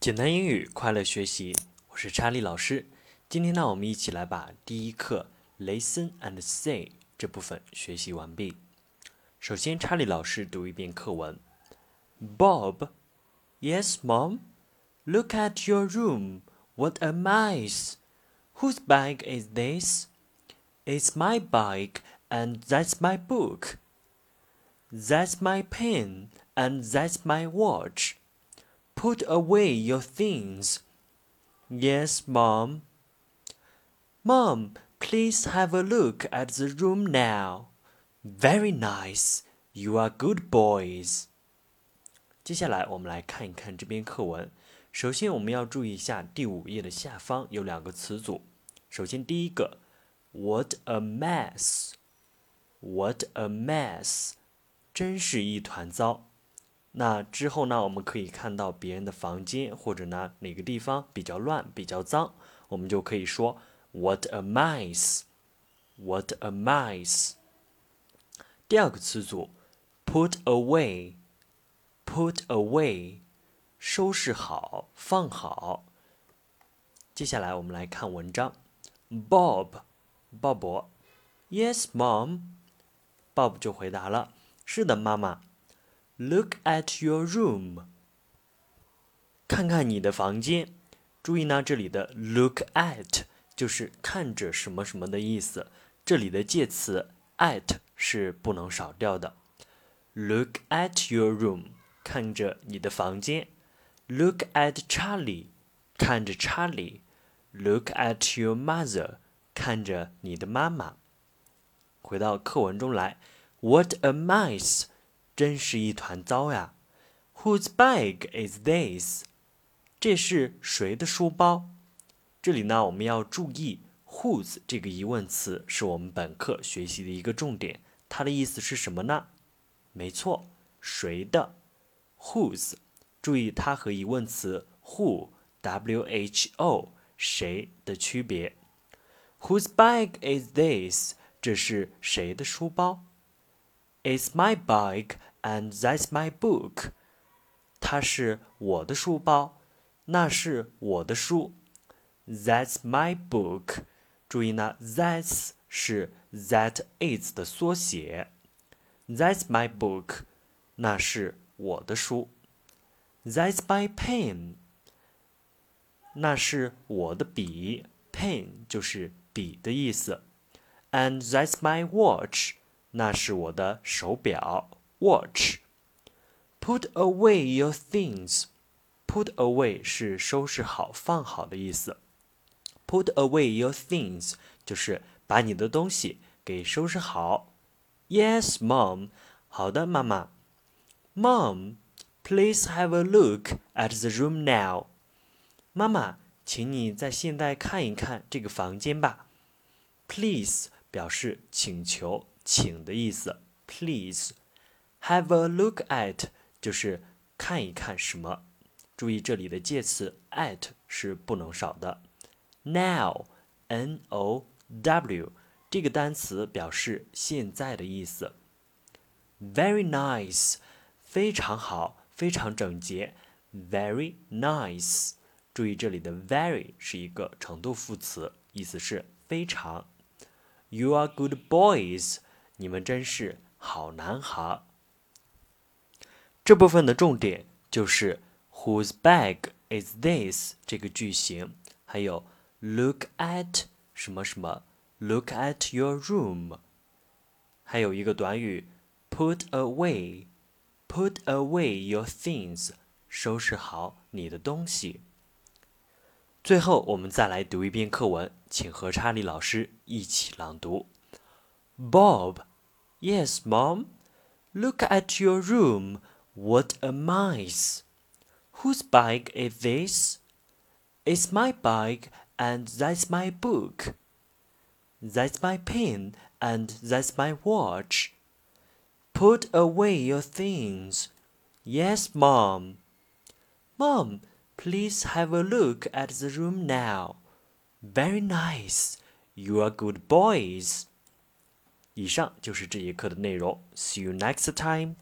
简单英语快乐学习，我是查理老师。今天呢，我们一起来把第一课 Listen and Say 这部分学习完毕。首先，查理老师读一遍课文。Bob, yes, Mom. Look at your room. What a mess! Whose bag is this? It's my bike. And that's my book. That's my pen, and that's my watch. Put away your things. Yes, Mom. Mom, please have a look at the room now. Very nice. You are good boys. 接下来我们来看一看这篇课文。首先，我们要注意一下第五页的下方有两个词组。首先，第一个，What a mess！What a mess！真是一团糟。 那之后呢，我们可以看到别人的房间，或者呢哪个地方比较乱、比较脏，我们就可以说 What a mess！What a mess！第二个词组，put away，put away，收拾好、放好。接下来我们来看文章，Bob，鲍勃，Yes, Mom，Bob 就回答了。是的，妈妈。Look at your room，看看你的房间。注意呢，这里的 look at 就是看着什么什么的意思。这里的介词 at 是不能少掉的。Look at your room，看着你的房间。Look at Charlie，看着查理。Look at your mother，看着你的妈妈。回到课文中来。What a mess！真是一团糟呀。Whose bag is this？这是谁的书包？这里呢，我们要注意 whose 这个疑问词是我们本课学习的一个重点。它的意思是什么呢？没错，谁的？Whose？注意它和疑问词 who（W-H-O） 谁的区别。Whose bag is this？这是谁的书包？It's my bag and that's my book。它是我的书包，那是我的书。That's my book。注意呢，that's 是 that is 的缩写。That's my book。那是我的书。That's my pen。那是我的笔，pen 就是笔的意思。And that's my watch。那是我的手表 ，watch。Put away your things。Put away 是收拾好、放好的意思。Put away your things 就是把你的东西给收拾好。Yes, Mom。好的，妈妈。Mom, please have a look at the room now。妈妈，请你在现在看一看这个房间吧。Please 表示请求。请的意思，please have a look at 就是看一看什么。注意这里的介词 at 是不能少的。Now，n o w 这个单词表示现在的意思。Very nice，非常好，非常整洁。Very nice，注意这里的 very 是一个程度副词，意思是非常。You are good boys。你们真是好男孩。这部分的重点就是 Whose bag is this 这个句型，还有 Look at 什么什么，Look at your room，还有一个短语 Put away，Put away your things，收拾好你的东西。最后，我们再来读一遍课文，请和查理老师一起朗读：Bob。Yes, Mom. Look at your room. What a mess. Whose bag is this? It's my bag, and that's my book. That's my pen, and that's my watch. Put away your things. Yes, Mom. Mom, please have a look at the room now. Very nice. You are good boys. 以上就是这节课的内容。See you next time.